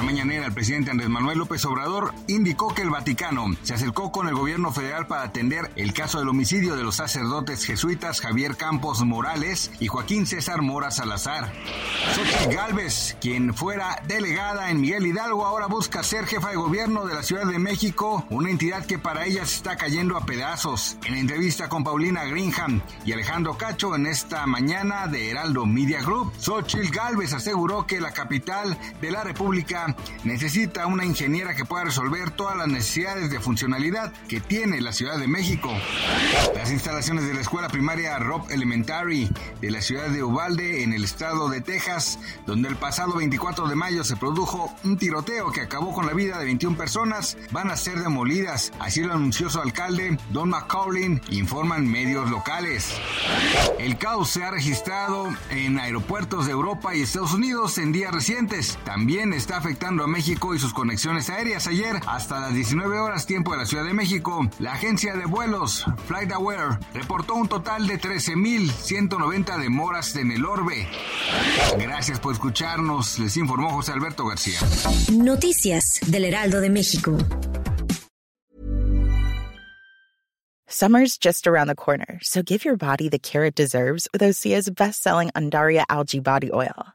La mañanera, el presidente Andrés Manuel López Obrador indicó que el Vaticano se acercó con el gobierno federal para atender el caso del homicidio de los sacerdotes jesuitas Javier Campos Morales y Joaquín César Mora Salazar. Xochitl Galvez, quien fuera delegada en Miguel Hidalgo, ahora busca ser jefa de gobierno de la Ciudad de México, una entidad que para ella se está cayendo a pedazos. En entrevista con Paulina Greenham y Alejandro Cacho en esta mañana de Heraldo Media Group, Xochitl Galvez aseguró que la capital de la República necesita una ingeniera que pueda resolver todas las necesidades de funcionalidad que tiene la Ciudad de México. Las instalaciones de la escuela primaria Rob Elementary de la ciudad de Uvalde en el estado de Texas, donde el pasado 24 de mayo se produjo un tiroteo que acabó con la vida de 21 personas, van a ser demolidas. Así lo anunció su alcalde, Don McCaulin, informan medios locales. El caos se ha registrado en aeropuertos de Europa y Estados Unidos en días recientes. También está afectando a México y sus conexiones aéreas. Ayer, hasta las 19 horas tiempo de la Ciudad de México, la agencia de vuelos FlightAware reportó un total de 13.190 demoras en el orbe. Gracias por escucharnos, les informó José Alberto García. Noticias del Heraldo de México. Summer's just around the corner, so give your body the care it deserves with Osea's best-selling Undaria algae body oil.